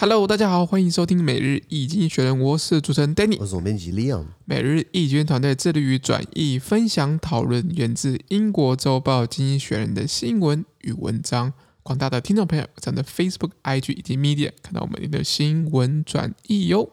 Hello，大家好，欢迎收听每日易经济学人，我是主持人 Danny，我是总编辑 Leon。每日易经团队致力于转译、分享、讨论源自英国周报《经济学人》的新闻与文章。广大的听众朋友，在 Facebook、IG 以及 Media 看到我们的新闻转译哟。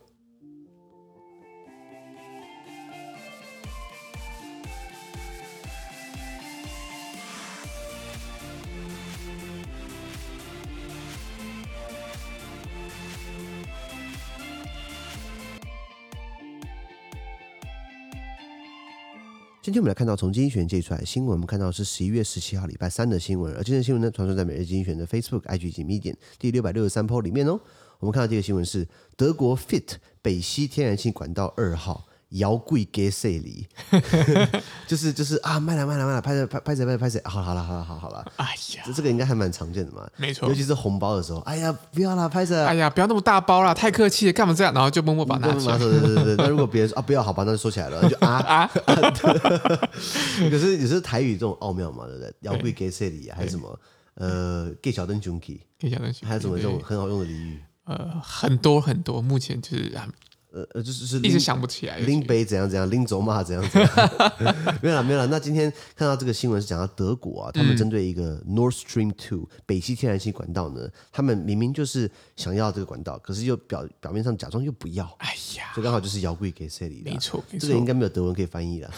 今天我们来看到从经济学人借出来的新闻，我们看到是十一月十七号礼拜三的新闻，而今天的新闻呢，传送在每日经济学人的 Facebook、IG 以及 Medium 第六百六十三 po 里面哦。我们看到这个新闻是德国 FIT 北溪天然气管道二号。摇柜给谁哩？就是就是啊，卖了卖了卖了，拍着拍拍着拍拍着，好了好了好了好好了。哎呀，这这个应该还蛮常见的嘛，没错。尤其是红包的时候，哎呀，不要了，拍着。哎呀，不要那么大包了，太客气了，干嘛这样？然后就默默把它拿起来。对对对对。那如果别人说啊，不要，好吧，那就收起来了，就啊啊。可是也是台语这种奥妙嘛，对不对？摇柜给谁哩？还是什么？呃，给小灯兄弟，给小灯还有什么这种很好用的俚语？呃，很多很多，目前就是。呃呃，就是是一直想不起来，拎杯怎样怎样，拎走嘛怎样怎样，没有了没有了。那今天看到这个新闻是讲到德国啊，他们针对一个 Nord Stream Two 北溪天然气管道呢，他们明明就是想要这个管道，可是又表表面上假装又不要。哎呀，这刚好就是摇柜给谁的？没错，这个应该没有德文可以翻译了。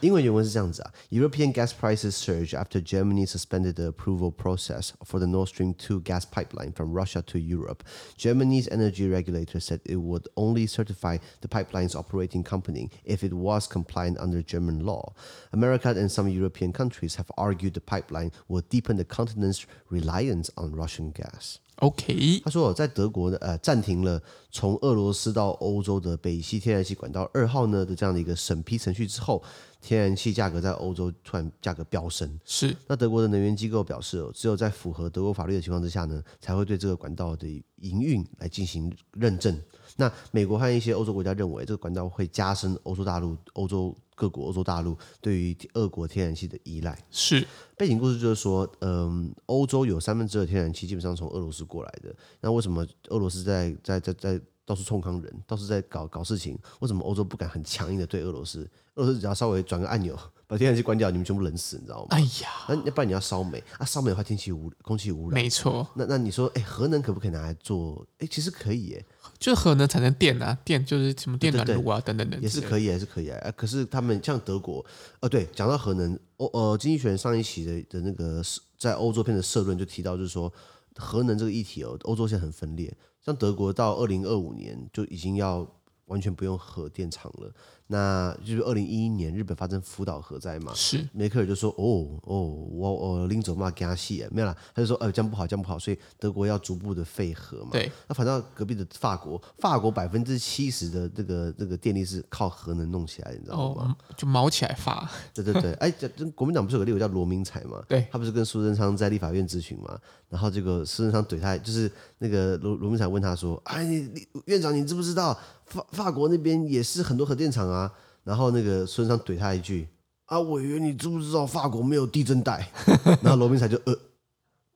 英文原文是这样子啊：European gas prices surge after Germany suspended the approval process for the Nord Stream Two gas pipeline from Russia to Europe. Germany's energy regulator said it would only only certify the pipeline's operating company if it was compliant under German law. America and some European countries have argued the pipeline will deepen the continent's reliance on Russian gas. OK，他说在德国呢，呃，暂停了从俄罗斯到欧洲的北溪天然气管道二号呢的这样的一个审批程序之后，天然气价格在欧洲突然价格飙升。是，那德国的能源机构表示，只有在符合德国法律的情况之下呢，才会对这个管道的营运来进行认证。那美国和一些欧洲国家认为，这个管道会加深欧洲大陆、欧洲各国、欧洲大陆对于俄国天然气的依赖。是背景故事就是说，嗯，欧洲有三分之二天然气基本上从俄罗斯过来的。那为什么俄罗斯在在在在到处冲康人，到处在搞搞事情？为什么欧洲不敢很强硬的对俄罗斯？俄罗斯只要稍微转个按钮，把天然气关掉，你们全部冷死，你知道吗？哎呀，那要不然你要烧煤啊？烧煤的话，天气污，空气污染。没错。那那你说，哎，核能可不可以拿来做？哎，其实可以耶。就是核能产生电啊，电就是什么电暖炉啊，等等等，也是可以，也是可以啊。可是他们像德国，呃，对，讲到核能，欧呃，经济学人上一期的的那个在欧洲篇的社论就提到，就是说核能这个议题哦，欧洲现在很分裂。像德国到二零二五年就已经要完全不用核电厂了。那就是二零一一年日本发生福岛核灾嘛，是梅克尔就说哦哦我我拎走嘛给他洗没有啦，他就说呃这样不好这样不好，所以德国要逐步的废核嘛。对，那反正隔壁的法国，法国百分之七十的这个这个电力是靠核能弄起来，你知道吗？哦、就毛起来发。对对对，哎，这国民党不是有个例子叫罗明才嘛？对，他不是跟苏贞昌在立法院咨询嘛？然后这个苏贞昌怼他，就是那个罗罗明才问他说，哎，你院长你知不知道法法国那边也是很多核电厂啊？啊然后那个孙尚怼他一句啊，委员你知不知道法国没有地震带？然后罗宾才就呃，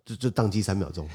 就就宕机三秒钟。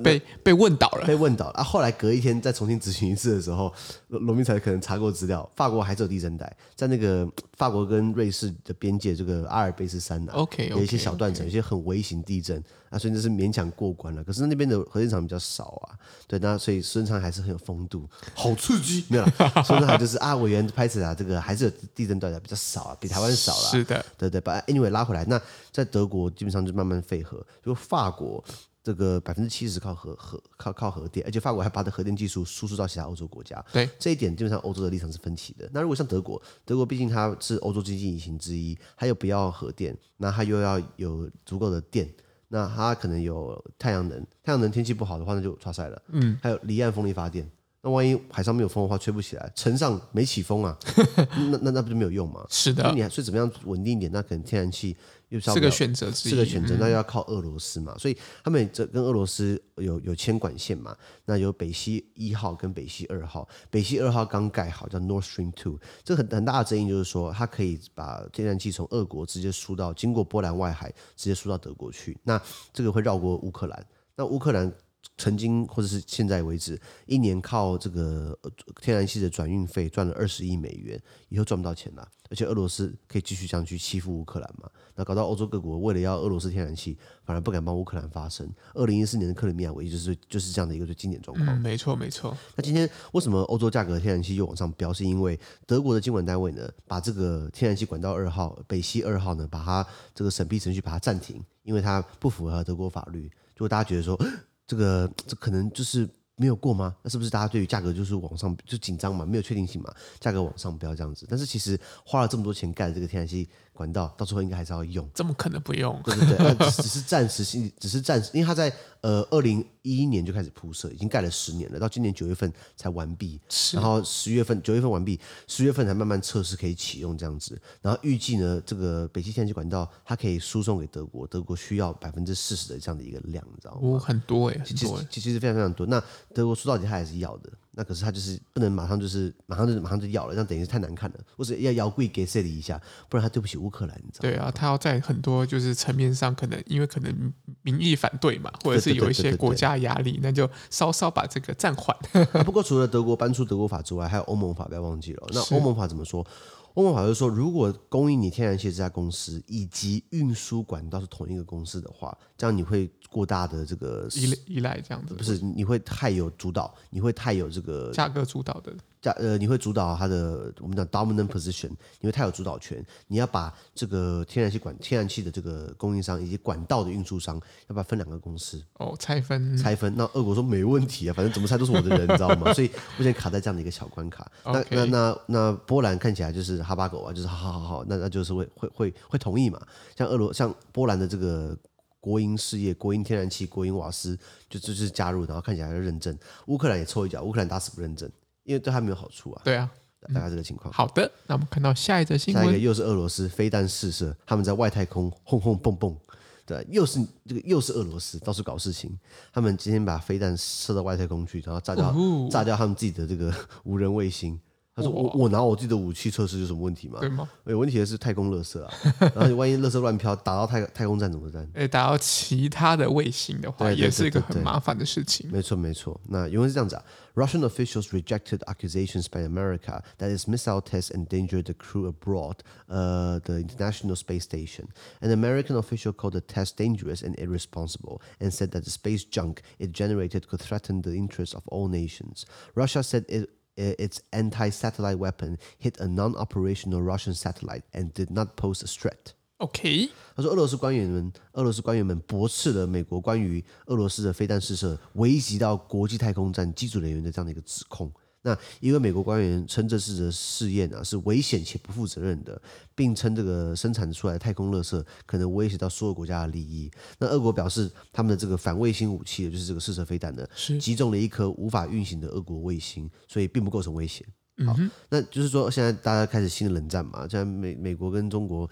被被问倒了，被问倒了啊！后来隔一天再重新执行一次的时候，罗明才可能查过资料，法国还是有地震带，在那个 法国跟瑞士的边界，这个阿尔卑斯山啊，OK，有一些小断层，有一些很微型地震啊，所以这是勉强过关了。可是那边的核电厂比较少啊，对，那所以孙昌还是很有风度，好刺激，没有了。孙昌还就是啊，委员拍子啊，这个还是有地震带的比较少啊，比台湾少了。是的，对对，把 anyway 拉回来，那在德国基本上就慢慢废核，就法国。这个百分之七十靠核核靠靠核电，而且法国还把的核电技术输出到其他欧洲国家。对这一点，基本上欧洲的立场是分歧的。那如果像德国，德国毕竟它是欧洲经济引擎之一，它又不要核电，那它又要有足够的电，那它可能有太阳能，太阳能天气不好的话，那就差赛了。嗯，还有离岸风力发电，那万一海上没有风的话，吹不起来，城上没起风啊，那那那不就没有用吗？是的，那你还是怎么样稳定一点？那可能天然气又。是个选择，是个选择，那要靠俄罗斯嘛，所以他们这跟俄罗斯有有牵管线嘛，那有北溪一号跟北溪二号，北溪二号刚盖好，叫 North Stream Two，这很很大的争议就是说，它可以把天然气从俄国直接输到经过波兰外海，直接输到德国去，那这个会绕过乌克兰，那乌克兰曾经或者是现在为止，一年靠这个天然气的转运费赚了二十亿美元，以后赚不到钱了。而且俄罗斯可以继续这样去欺负乌克兰嘛？那搞到欧洲各国为了要俄罗斯天然气，反而不敢帮乌克兰发声。二零一四年的克里米亚危机就是就是这样的一个最经典状况。嗯，没错没错。那今天为什么欧洲价格天然气又往上飙？是因为德国的监管单位呢，把这个天然气管道二号北溪二号呢，把它这个审批程序把它暂停，因为它不符合德国法律。如果大家觉得说，这个这可能就是。没有过吗？那是不是大家对于价格就是往上就紧张嘛？没有确定性嘛？价格往上飙这样子。但是其实花了这么多钱盖的这个天然气管道，到时候应该还是要用。怎么可能不用？对对对，只是暂时性，只是暂时，因为它在呃二零一一年就开始铺设，已经盖了十年了，到今年九月份才完毕。是。然后十月份九月份完毕，十月份才慢慢测试可以启用这样子。然后预计呢，这个北极天然气管道它可以输送给德国，德国需要百分之四十的这样的一个量，你知道吗？哦，很多哎，其实其实非常非常多。那德国说到底它还是要的，那可是他就是不能马上就是马上就马上就要了，这样等于是太难看了。或者要摇柜给里一下，不然他对不起乌克兰，你知道吗？对啊，他要在很多就是层面上，可能因为可能民意反对嘛，或者是有一些国家压力，那就稍稍把这个暂缓。啊，不过除了德国搬出德国法之外，还有欧盟法，不要忘记了。那欧盟法怎么说？欧盟法就是说，如果供应你天然气这家公司以及运输管道是同一个公司的话，这样你会过大的这个依依赖这样子，不是你会太有主导，你会太有这个价格主导的价。呃，你会主导它的，我们讲 dominant position，你会太有主导权。你要把这个天然气管、天然气的这个供应商以及管道的运输商，要不要分两个公司哦，拆分，拆分。那俄国说没问题啊，反正怎么拆都是我的人，你知道吗？所以目前卡在这样的一个小关卡。那.那那那波兰看起来就是哈巴狗啊，就是好好好好，那那就是会会会会同意嘛？像俄罗像波兰的这个国营事业、国营天然气、国营瓦斯，就就是加入，然后看起来要认证。乌克兰也凑一脚，乌克兰打死不认证。因为对他没有好处啊。对啊，大概这个情况。好的，那我们看到下一则新闻，下一个又是俄罗斯飞弹试射，他们在外太空轰轰蹦蹦，对，又是这个又是俄罗斯到处搞事情。他们今天把飞弹射到外太空去，然后炸掉、哦、炸掉他们自己的这个 无人卫星。他说我：“我我拿我自己的武器测试有什么问题吗？对吗？有问题的是太空垃圾啊！然后万一垃圾乱飘，打到太太空站怎么办？哎，打到其他的卫星的话，也是一个很麻烦的事情。没错没错。那原文是这样子啊：Russian officials rejected accusations by America that its missile tests endangered the crew aboard, uh, the International Space Station. An American official called the test dangerous and irresponsible, and said that the space junk it generated could threaten the interests of all nations. Russia said it. Its anti-satellite weapon hit a non-operational Russian satellite and did not pose a threat. OK，他说俄罗斯官员们，俄罗斯官员们驳斥了美国关于俄罗斯的飞弹试射危及到国际太空站机组人员的这样的一个指控。那一位美国官员称这次的试验啊是危险且不负责任的，并称这个生产出来的太空垃圾可能威胁到所有国家的利益。那俄国表示，他们的这个反卫星武器，就是这个试射飞弹呢，是击中了一颗无法运行的俄国卫星，所以并不构成威胁。好，那就是说，现在大家开始新的冷战嘛，现在美美国跟中国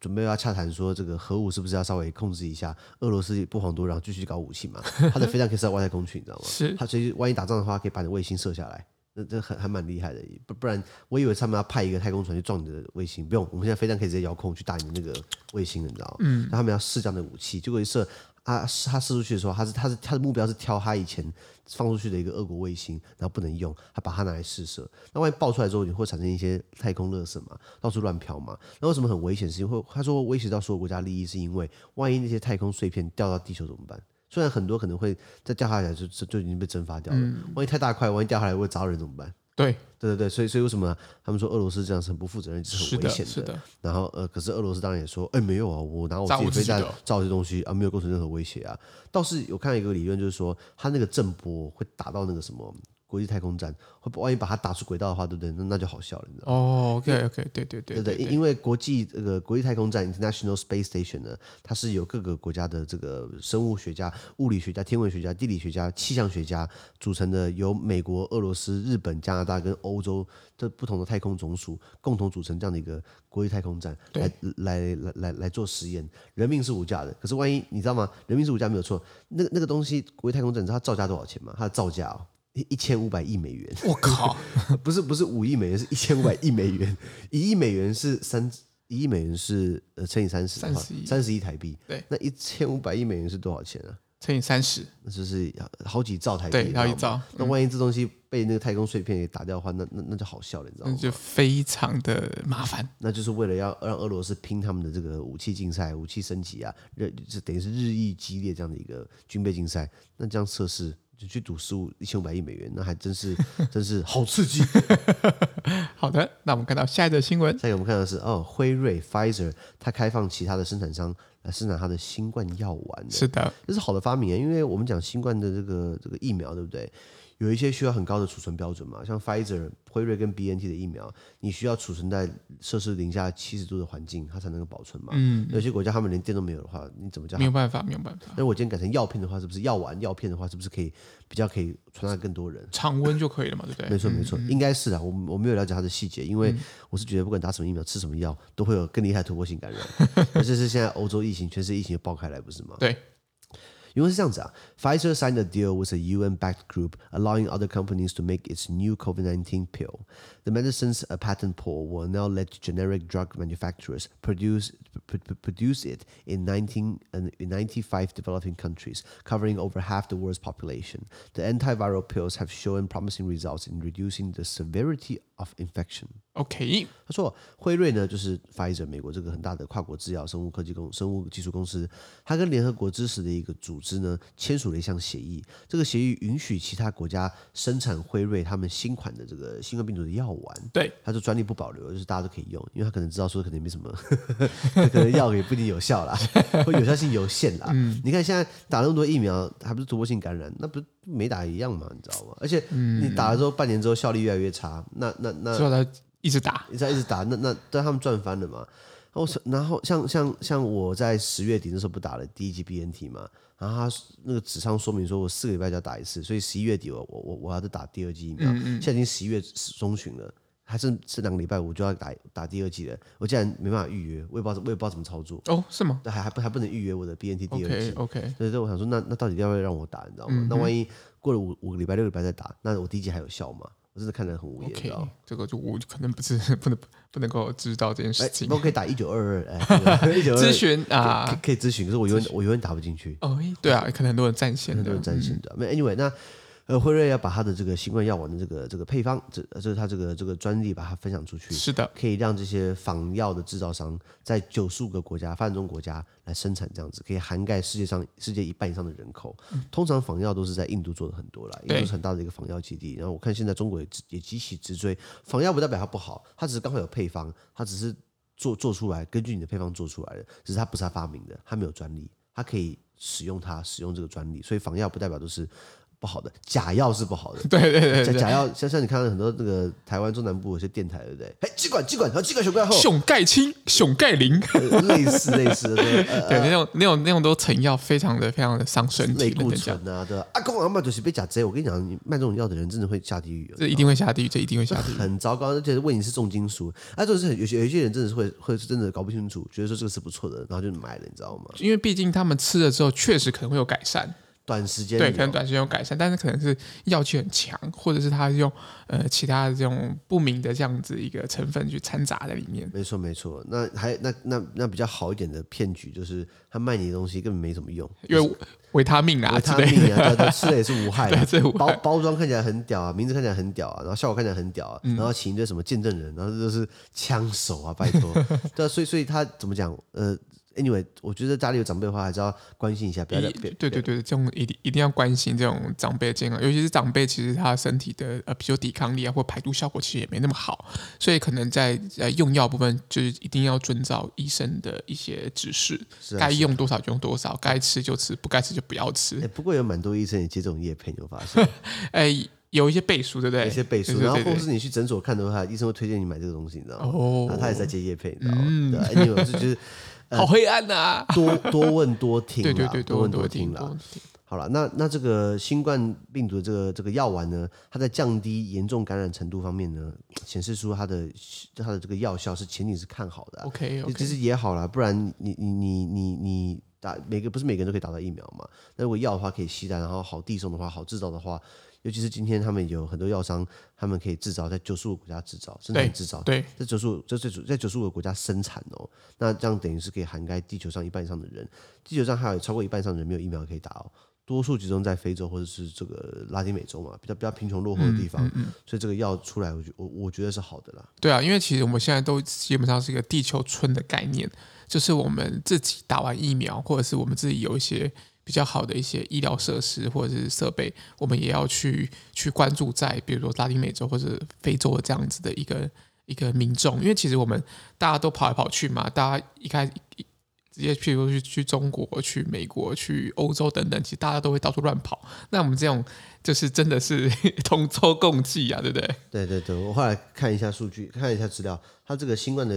准备要洽谈，说这个核武是不是要稍微控制一下？俄罗斯不遑多让，继续搞武器嘛，它的飞弹可以射到外太空去，你知道吗？是，它所以万一打仗的话，可以把你卫星射下来。那这还还蛮厉害的，不不然我以为他们要派一个太空船去撞你的卫星，不用，我们现在飞弹可以直接遥控去打你的那个卫星，你知道吗？嗯，那他们要试这样的武器，结果一射，啊，他射出去的时候，他是他是他的目标是挑他以前放出去的一个俄国卫星，然后不能用，他把它拿来试射，那万一爆出来之后，你会产生一些太空垃圾嘛，到处乱飘嘛，那为什么很危险？是因为他说威胁到所有国家利益，是因为万一那些太空碎片掉到地球怎么办？虽然很多可能会再掉下来就就已经被蒸发掉了，嗯、万一太大块，万一掉下来会砸到人怎么办？对对对对，所以所以为什么他们说俄罗斯这样是很不负责任，是很危险的？是的。然后呃，可是俄罗斯当然也说，哎，没有啊，我拿我自己飞弹造这些东西啊，没有构成任何威胁啊。倒是有看到一个理论，就是说它那个震波会打到那个什么。国际太空站会万一把它打出轨道的话，对不对？那那就好笑了，你知道吗？哦，OK，OK，对对对对对，因为国际这个国际太空站 International Space Station 呢，它是由各个国家的这个生物学家、物理学家、天文学家、地理学家、气象学家组成的，由美国、俄罗斯、日本、加拿大跟欧洲这不同的太空总署共同组成这样的一个国际太空站，来来来来来做实验。人命是无价的，可是万一你知道吗？人命是无价没有错。那个那个东西，国际太空站，你知道它造价多少钱吗？它的造价哦。一千五百亿美元，我靠，不是不是五亿美元，是一千五百亿美元，一亿美元是三一亿美元是呃乘以三十，三十亿三十亿台币，对，那一千五百亿美元是多少钱啊？乘以三十，那就是好几兆台币。对，好几兆。那万一这东西被那个太空碎片给打掉的话，那那那就好笑了，你知道吗？那就非常的麻烦。那就是为了要让俄罗斯拼他们的这个武器竞赛、武器升级啊，日就等于是日益激烈这样的一个军备竞赛。那这样测试。就去赌十五一千五百亿美元，那还真是 真是好刺激。好的，那我们看到下一则新闻。下一个我们看到的是哦，辉瑞 Pfizer 它开放其他的生产商来生产它的新冠药丸。是的，这是好的发明啊，因为我们讲新冠的这个这个疫苗，对不对？有一些需要很高的储存标准嘛，像 Pfizer、辉瑞跟 BNT 的疫苗，你需要储存在摄氏零下七十度的环境，它才能够保存嘛。嗯，有些国家他们连电都没有的话，你怎么叫？没有办法，没有办法。那我今天改成药片的话，是不是药丸、药片的话，是不是可以比较可以传染更多人？常温就可以了嘛，对不对？没错，没错，嗯、应该是啊。我我没有了解它的细节，因为我是觉得不管打什么疫苗、吃什么药，都会有更厉害的突破性感染。而且是现在欧洲疫情、全世界疫情爆开来，不是吗？对。因为是这样子啊，Pfizer signed a deal with a UN-backed group, allowing other companies to make its new COVID-19 pill. The medicine's patent pool will now let generic drug manufacturers produce produce it in 19 in 95 developing countries, covering over half the world's population. The antiviral pills have shown promising results in reducing the severity of infection. OK，他说辉瑞呢，就是 Pfizer 美国这个很大的跨国制药生物科技公生物技术公司，它跟联合国支持的一个组织呢签署了一项协议。这个协议允许其他国家生产辉瑞他们新款的这个新冠病毒的药丸。对，它就专利不保留，就是大家都可以用，因为他可能知道说可能没什么，可能药也不一定有效啦，或有效性有限啦。嗯，你看现在打那么多疫苗，还不是突破性感染，那不是没打一样嘛？你知道吗？而且你打了之后，半年之后效率越来越差，那那那。那一直打，一直一直打，那那但他们赚翻了嘛？然后然后像像像我在十月底那时候不打了第一剂 BNT 嘛，然后他那个纸上说明说我四个礼拜就要打一次，所以十一月底我我我我要再打第二剂疫苗。嗯嗯，现在已经十一月中旬了，还剩剩两个礼拜我就要打打第二季了。我竟然没办法预约，我也不知道我也不知道怎么操作。哦，是吗？还还不还不能预约我的 BNT 第二季。OK OK。所以我想说那，那那到底要不要让我打？你知道吗？那万一过了五五个礼拜六个礼拜再打，那我第一季还有效吗？我真的看得很无言，okay, 这个就我可能不是不能不能够知道这件事情。我可以打一九二二，哎，咨询啊，可以咨询，可是我永远我永远打不进去。哦，对啊，可能很多人占线，很多人占线的。那 anyway，那。呃，辉瑞要把它的这个新冠药丸的这个这个配方，这这是它这个这个专利，把它分享出去。是的，可以让这些仿药的制造商在九十五个国家发展中国家来生产，这样子可以涵盖世界上世界一半以上的人口。嗯、通常仿药都是在印度做的很多啦，印度是很大的一个仿药基地。然后我看现在中国也也急起直追，仿药不代表它不好，它只是刚好有配方，它只是做做出来，根据你的配方做出来的，只是它不是它发明的，它没有专利，它可以使用它使用这个专利，所以仿药不代表都是。不好的假药是不好的，对对对，假药像像你看到很多那个台湾中南部有些电台，对不对？哎，机管机管，然后机管熊盖后，熊盖青，熊盖灵，类似类似的，对，那种那种那种都成药，非常的非常的伤身体，类固醇啊，对。吧？阿公阿妈就是被假贼，我跟你讲，你卖这种药的人真的会下地狱，这一定会下地狱，这一定会下地狱，很糟糕，而且问你是重金属，啊，就是有些有些人真的是会会是真的搞不清楚，觉得说这个是不错的，然后就买了，你知道吗？因为毕竟他们吃了之后，确实可能会有改善。短时间对，可能短时间有改善，但是可能是药气很强，或者是他用呃其他的这种不明的这样子一个成分去掺杂在里面。没错没错，那还那那那比较好一点的骗局就是他卖你的东西根本没什么用，因为维他命啊，维他命啊，对，吃的也是无害的，对，包包装看起来很屌啊，名字看起来很屌啊，然后效果看起来很屌啊，然后请一堆什么见证人，然后这都是枪手啊，拜托，对啊，所以所以他怎么讲呃？Anyway，我觉得家里有长辈的话，还是要关心一下，不要别对对对，这种一定一定要关心这种长辈健康，尤其是长辈，其实他身体的呃，比如抵抗力啊，或排毒效果其实也没那么好，所以可能在呃用药部分，就是一定要遵照医生的一些指示，啊、该用多少就用多少，该吃就吃，不该吃就不要吃。欸、不过有蛮多医生也接这种业配，你有发现？哎、欸，有一些背书，对不对？有一些背书，然后或是你去诊所看的话，医生会推荐你买这个东西，你知道吗？哦，他也在接叶配，你知道吗？嗯、对，Anyway，就就是。好黑暗呐、啊！多多问多听，对对对，多问多听了。好了，那那这个新冠病毒的这个这个药丸呢，它在降低严重感染程度方面呢，显示出它的它的这个药效是前景是看好的、啊。OK，, okay. 其实也好了，不然你你你你你打每个不是每个人都可以打到疫苗嘛？那如果要的话可以携带，然后好递送的话，好制造的话。尤其是今天，他们有很多药商，他们可以制造在九十五个国家制造，生产制造，对，在九十五，这最主在九十五个国家生产哦。那这样等于是可以涵盖地球上一半以上的人，地球上还有超过一半以上的人没有疫苗可以打哦。多数集中在非洲或者是这个拉丁美洲嘛，比较比较贫穷落后的地方，嗯嗯嗯、所以这个药出来，我觉我我觉得是好的啦。对啊，因为其实我们现在都基本上是一个地球村的概念，就是我们自己打完疫苗，或者是我们自己有一些比较好的一些医疗设施或者是设备，我们也要去去关注在比如说拉丁美洲或者非洲的这样子的一个一个民众，因为其实我们大家都跑来跑去嘛，大家一开始。直接譬如去去中国、去美国、去欧洲等等，其实大家都会到处乱跑。那我们这种就是真的是 同舟共济啊，对不对？对对对，我后来看一下数据，看一下资料，它这个新冠的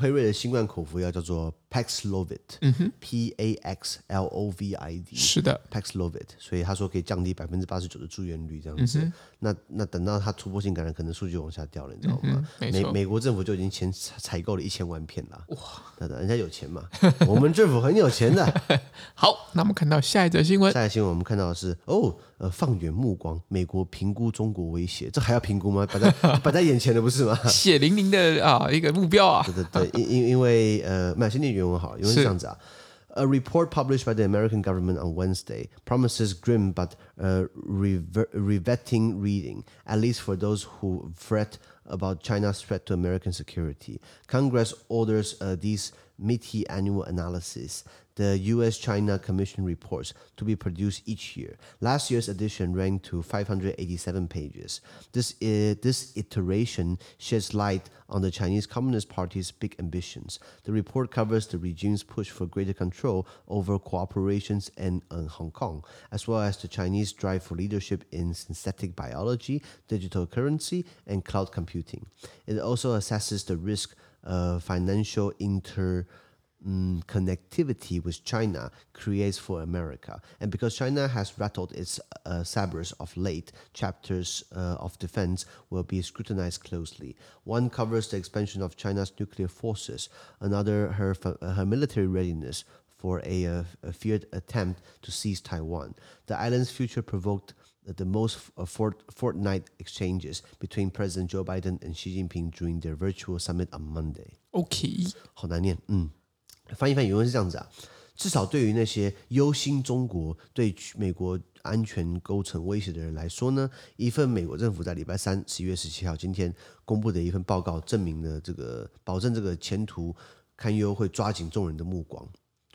辉瑞的新冠口服药叫做 Paxlovid，嗯哼，P A X L O V I D，是的，Paxlovid，所以他说可以降低百分之八十九的住院率这样子。嗯、那那等到他突破性感染，可能数据往下掉了，你知道吗？嗯、美美国政府就已经前采购了一千万片了，哇，等等，人家有钱嘛。我们政府很有钱的。好，那我们看到下一则新闻。下一则新闻我们看到的是哦，呃，放远目光，美国评估中国威胁，这还要评估吗？摆在 摆在眼前的不是吗？血淋淋的啊，一个目标啊。对对对，因因因为呃，买先念原文好，原文是这样子啊。A report published by the American government on Wednesday promises grim but uh, riveting reading, at least for those who fret about China's threat to American security. Congress orders uh, these meaty annual analyses the U.S. China Commission reports to be produced each year. Last year's edition ran to 587 pages. This, is, this iteration sheds light on the Chinese Communist Party's big ambitions. The report covers the regime's push for greater control over cooperations in, in Hong Kong, as well as the Chinese drive for leadership in synthetic biology, digital currency, and cloud computing. It also assesses the risk of financial inter um, connectivity with China creates for America. And because China has rattled its uh, sabers of late, chapters uh, of defense will be scrutinized closely. One covers the expansion of China's nuclear forces, another, her, her military readiness for a, a, a feared attempt to seize Taiwan. The island's future provoked the most fort, fortnight exchanges between President Joe Biden and Xi Jinping during their virtual summit on Monday. OK，好难念，嗯。 翻译翻译，原文是这样子啊。至少对于那些忧心中国对美国安全构成威胁的人来说呢，一份美国政府在礼拜三十一月十七号今天公布的一份报告，证明了这个保证这个前途堪忧，会抓紧众人的目光。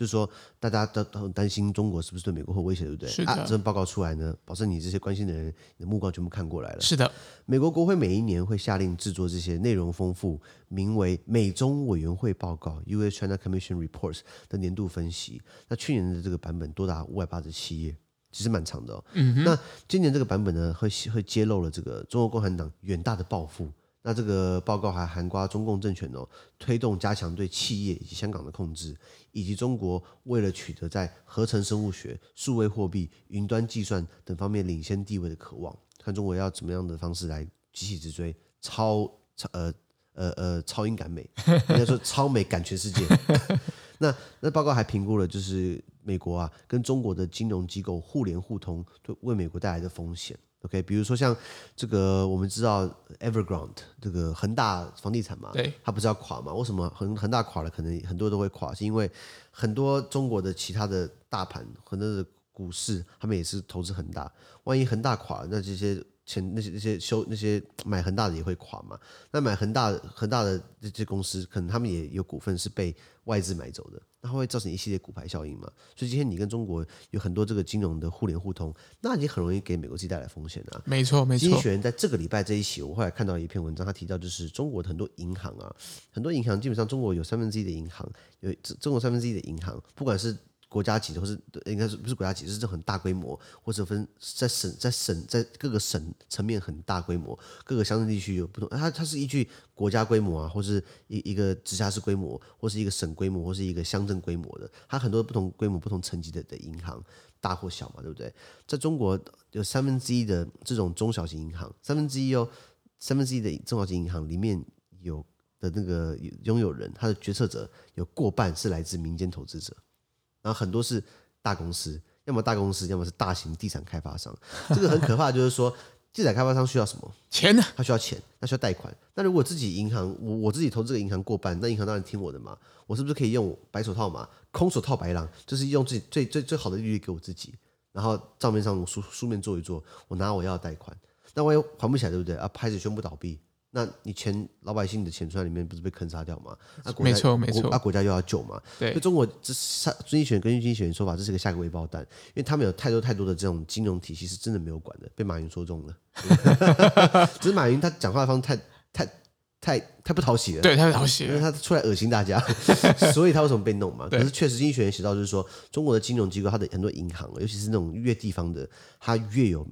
就是说，大家都都很担心中国是不是对美国会威胁，对不对？是的。啊，这份报告出来呢，保证你这些关心的人，你的目光全部看过来了。是的。美国国会每一年会下令制作这些内容丰富、名为“美中委员会报告 ”（U.S. China Commission Reports） 的年度分析。那去年的这个版本多达五百八十七页，其实蛮长的哦。那今年这个版本呢，会会揭露了这个中国共产党远大的抱负。那这个报告还涵括中共政权哦，推动加强对企业以及香港的控制，以及中国为了取得在合成生物学、数位货币、云端计算等方面领先地位的渴望，看中国要怎么样的方式来急起直追，超超呃呃呃超英赶美，应该说超美赶全世界。那那报告还评估了，就是美国啊跟中国的金融机构互联互通，对为美国带来的风险。OK，比如说像这个，我们知道 Evergrande 这个恒大房地产嘛，对，它不是要垮嘛？为什么恒恒大垮了，可能很多都会垮？是因为很多中国的其他的大盘，很多的股市，他们也是投资恒大。万一恒大垮了，那这些钱，那些那些修那些买恒大的也会垮嘛？那买恒大恒大的这些公司，可能他们也有股份是被外资买走的。那会造成一系列股牌效应嘛？所以今天你跟中国有很多这个金融的互联互通，那你很容易给美国自己带来风险啊。没错，没错。经济学人在这个礼拜这一期，我后来看到一篇文章，他提到就是中国的很多银行啊，很多银行基本上中国有三分之一的银行，有中国三分之一的银行，不管是。国家级的，或是应该是不是国家级，是很大规模，或者分在省、在省、在各个省层面很大规模，各个乡镇地区有不同。它它是依据国家规模啊，或是一一个直辖市规模，或是一个省规模，或是一个乡镇规模的，它很多不同规模、不同层级的的银行，大或小嘛，对不对？在中国有三分之一的这种中小型银行，三分之一哦，三分之一的中小型银行里面有的那个拥有人，他的决策者有过半是来自民间投资者。然后很多是大公司，要么大公司，要么是大型地产开发商。这个很可怕，就是说，地产开发商需要什么？钱呢？他需要钱，他需要贷款。那如果自己银行，我我自己投这个银行过半，那银行当然听我的嘛。我是不是可以用白手套嘛？空手套白狼，就是用自己最最最好的利率给我自己。然后账面上书书面做一做，我拿我要的贷款，那万一还不起来，对不对？啊，拍子宣布倒闭。那你钱老百姓的钱存在里面不是被坑杀掉吗？那国家没错没错，那、啊、国家又要救嘛？对，所以中国这三经济学根据经济学人说法，这是个下个未爆弹，因为他们有太多太多的这种金融体系是真的没有管的，被马云说中了。只是马云他讲话的方式太太太太不讨喜了，对，太不讨喜了，因为他出来恶心大家，所以他为什么被弄嘛？可是确实经济学人写到就是说，中国的金融机构，它的很多银行，尤其是那种越地方的，它越有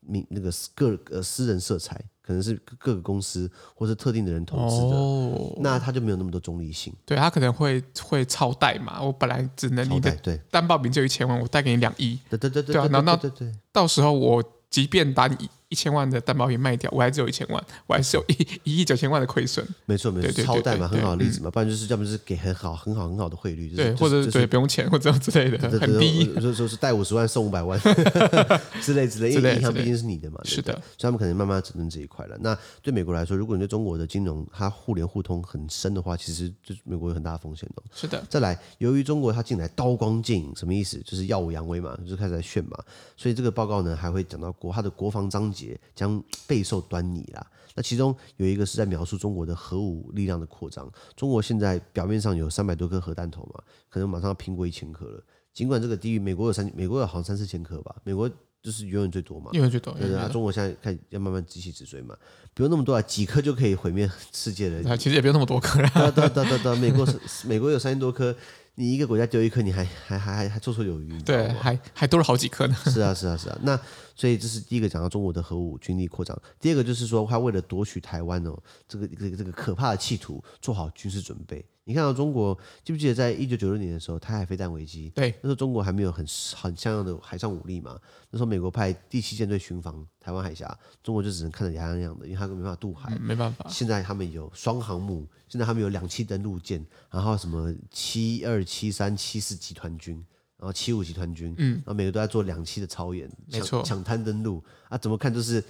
民那个个呃私人色彩。可能是各个公司或是特定的人投资的，哦，那他就没有那么多中立性。对，他可能会会超贷嘛，我本来只能你的担保名就一千万，我贷给你两亿。对对对对，对，然后到时候我即便把你。一千万的担保品卖掉，我还只有一千万，我还是有一一亿九千万的亏损。没错没错，超贷嘛，很好的例子嘛，不然就是要么就是给很好很好很好的汇率，对，或者对不用钱或者之类的，很低，说说是贷五十万送五百万 之类之类，因为银行毕竟是你的嘛，是的，所以他们可能慢慢整顿这一块了。那对美国来说，如果你对中国的金融它互联互通很深的话，其实就美国有很大的风险哦。是的，再来，由于中国它进来刀光剑影，什么意思？就是耀武扬威嘛，就开始在炫嘛。所以这个报告呢，还会讲到国它的国防章节将。备受端倪啦。那其中有一个是在描述中国的核武力量的扩张。中国现在表面上有三百多颗核弹头嘛，可能马上要拼过一千颗了。尽管这个低于美国有三，美国有好像三四千颗吧。美国就是永远最多嘛，永远最多。对对啊，中国现在看要慢慢急起直追嘛，不用那么多啊，几颗就可以毁灭世界了。其实也不用那么多颗啦。对对对对，美国是美国有三千多颗。你一个国家丢一颗，你还还还还还绰绰有余，对，还还多了好几颗呢。是啊，是啊，是啊。那所以这是第一个讲到中国的核武军力扩张。第二个就是说，他为了夺取台湾哦，这个这个这个可怕的企图，做好军事准备。你看到中国记不记得，在一九九六年的时候，台海飞弹危机，对，那时候中国还没有很很像样的海上武力嘛。那时候美国派第七舰队巡防台湾海峡，中国就只能看着牙痒痒的，因为他没办法渡海，嗯，没办法。现在他们有双航母，现在他们有两栖登陆舰，然后什么七二、七三、七四集团军，然后七五集团军，嗯，然后每个都在做两栖的操演，没错，抢滩登陆啊，怎么看都是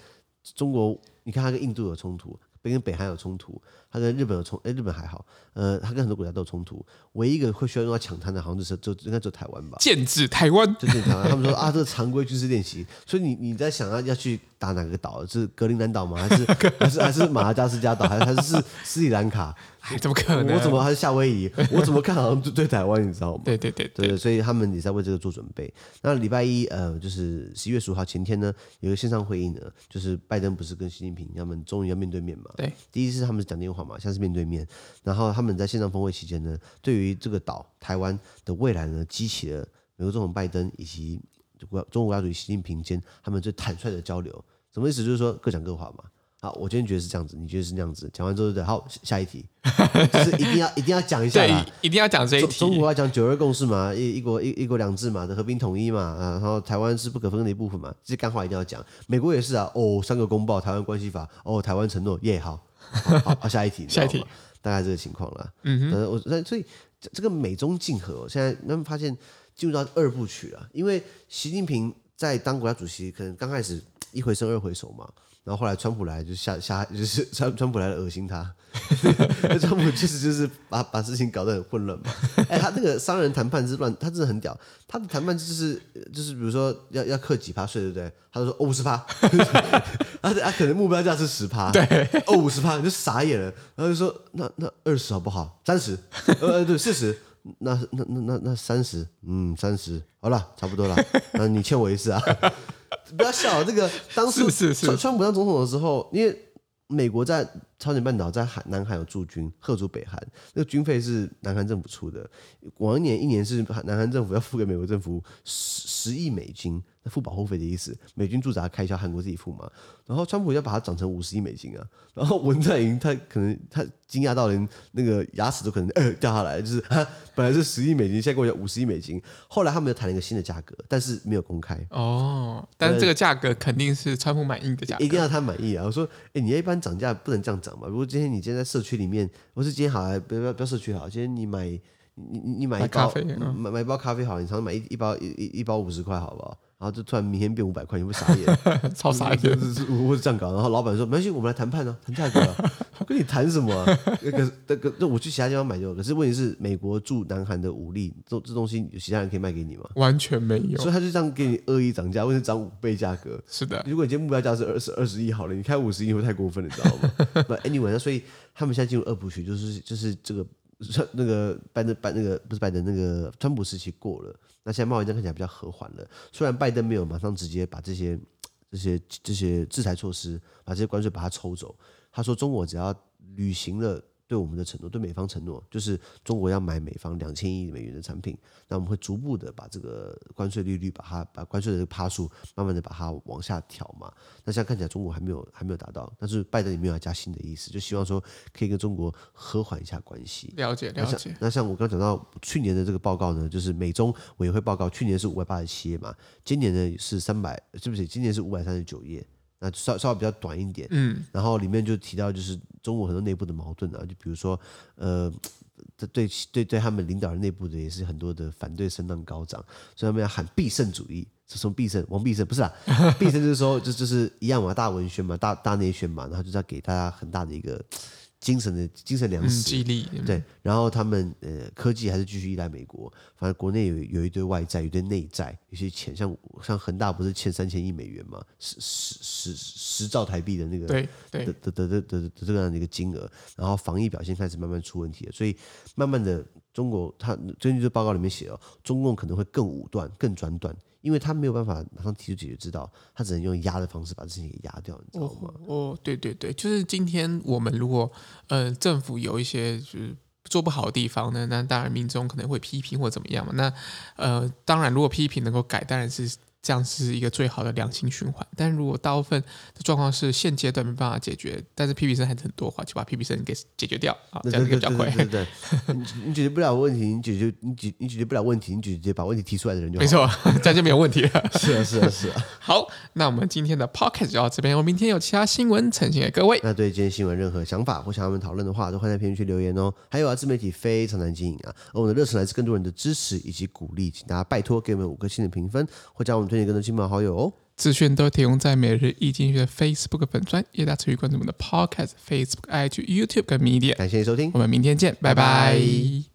中国。你看它跟印度有冲突。跟北韩有冲突，他跟日本有冲，哎，日本还好，呃，他跟很多国家都有冲突，唯一一个会需要用到抢滩的，好像就是就应该就台湾吧，剑指台湾，就剑指台湾。他们说啊，这个常规军事练习，所以你你在想要要去打哪个岛？是格陵兰岛吗？还是 还是还是马达加斯加岛？还是还是斯里兰卡？怎么可能？我怎么还是夏威夷？我怎么看好像对台湾？你知道吗？对对对对，对，所以他们也在为这个做准备。那礼拜一，呃，就是十一月十五号前天呢，有个线上会议呢，就是拜登不是跟习近平他们终于要面对面嘛？对，第一次他们是讲电话嘛，现在是面对面。然后他们在线上峰会期间呢，对于这个岛台湾的未来呢，激起了美国总统拜登以及中国国家主席习近平间他们最坦率的交流。什么意思？就是说各讲各话嘛。好，我今天觉得是这样子，你觉得是那样子。讲完之后，对，好，下一题，就是一定要一定要讲一下啦，一定要讲这一题。中国要讲九二共识嘛，一一国一一国两制嘛的和平统一嘛，啊，然后台湾是不可分割的一部分嘛，这些干话一定要讲。美国也是啊，哦，三个公报，台湾关系法，哦，台湾承诺，耶，好，好，好，下一题，下一题，大概这个情况了。嗯我所以这个美中竞合，现在他们发现进入到二部曲了，因为习近平在当国家主席，可能刚开始一回生二回熟嘛。然后后来川普来就下下就是 川川普来了恶心他，川普其实就是把把事情搞得很混乱嘛。哎，他那个商人谈判是乱，他真的很屌。他的谈判就是就是比如说要要克几趴税，对不对？他就说哦五十趴，他他可能目标价是十趴，对，哦五十趴你就傻眼了。然后就说那那二十好不好？三十，呃对四十，那那那那那三十，嗯三十，好了差不多了，那你欠我一次啊。不要笑，这个当时川川普当总统的时候，因为美国在朝鲜半岛在韩南韩有驻军，吓阻北韩，那个军费是南韩政府出的，往年一年是南韩政府要付给美国政府十十亿美金。那付保护费的意思，美军驻扎开销韩国自己付嘛？然后川普要把它涨成五十亿美金啊！然后文在寅他可能他惊讶到连那个牙齿都可能呃掉下来，就是 他本来是十亿美金，现在给我讲五十亿美金。后来他们又谈了一个新的价格，但是没有公开哦。但是这个价格肯定是川普满意的价格，一定要他满意啊！我说，哎，你一般涨价不能这样涨嘛？如果今天你今天在社区里面，不是今天好，不要不要社区好，今天你买你你买一包买买、一包咖啡好，你常常买一一包一一一包五十块好不好？然后就突然明天变五百块，你会傻眼，超傻眼，我是这样搞。然后老板说：“没关系，我们来谈判呢，谈价格。”跟你谈什么、啊？那个那个，那我去其他地方买就。可是问题是，美国驻南韩的武力，这这东西有其他人可以卖给你吗？完全没有。所以他就这样给你恶意涨价，为什么涨五倍价格？是的。如果你今天目标价是二十二十亿好了，你开五十亿会太过分了，你知道吗？不，anyway，那所以他们现在进入二部曲，就是就是这个那个拜登拜那个不是拜登那个川普时期过了，那现在贸易战看起来比较和缓了。虽然拜登没有马上直接把这些。这些这些制裁措施，把这些关税把它抽走。他说，中国只要履行了。对我们的承诺，对美方承诺，就是中国要买美方两千亿美元的产品，那我们会逐步的把这个关税利率，把它把关税的这个趴数，慢慢的把它往下调嘛。那现在看起来中国还没有还没有达到，但是拜登也没有要加薪的意思，就希望说可以跟中国和缓一下关系。了解了解。那像，那像我刚刚讲到去年的这个报告呢，就是美中委员会报告，去年是五百八十七页嘛，今年呢是三百，是不是？今年是五百三十九页。那稍稍微比较短一点，嗯，然后里面就提到就是中国很多内部的矛盾啊，就比如说，呃，对对对，对他们领导人内部的也是很多的反对声浪高涨，所以他们要喊必胜主义，是从必胜，王必胜不是啊，必胜就是说就就是一样嘛，大文宣嘛，大大内宣嘛，然后就是要给大家很大的一个。精神的精神粮食，激励对，然后他们呃科技还是继续依赖美国，反正国内有有一堆外债，有一堆内债，有些钱像像恒大不是欠三千亿美元嘛，十十十十兆台币的那个对对的的的的的这个样的一个金额，然后防疫表现开始慢慢出问题了，所以慢慢的中国他根据这报告里面写哦，中共可能会更武断、更专断。因为他没有办法马上提出解决之道，他只能用压的方式把这事情给压掉，你知道吗？哦，哦，对对对，就是今天我们如果呃政府有一些就是做不好的地方呢，那当然民众可能会批评或怎么样嘛。那呃当然如果批评能够改，当然是。这样是一个最好的良性循环，但如果大部分的状况是现阶段没办法解决，但是声还是很多的话，就把声给解决掉啊，这样比较快。对对，对，对，你你解决不了问题，你解决你解你解决不了问题，你直接把问题提出来的人就。没错，这样就没有问题了。是啊是啊是啊。好，那我们今天的 Podcast 就到这边，我明天有其他新闻呈现给各位。那对今天新闻任何想法或想要我们讨论的话，都欢迎在评论区留言哦。还有啊，自媒体非常难经营啊，而我们的热忱来自更多人的支持以及鼓励，请大家拜托给我们五颗星的评分，或将我们推荐更多亲朋好友。哦，资讯都提供在每日易经济学 Facebook 粉专，也大家持续关注我们的 Podcast、Facebook、IG、YouTube 跟 Media。感谢收听，我们明天见，拜拜。拜拜。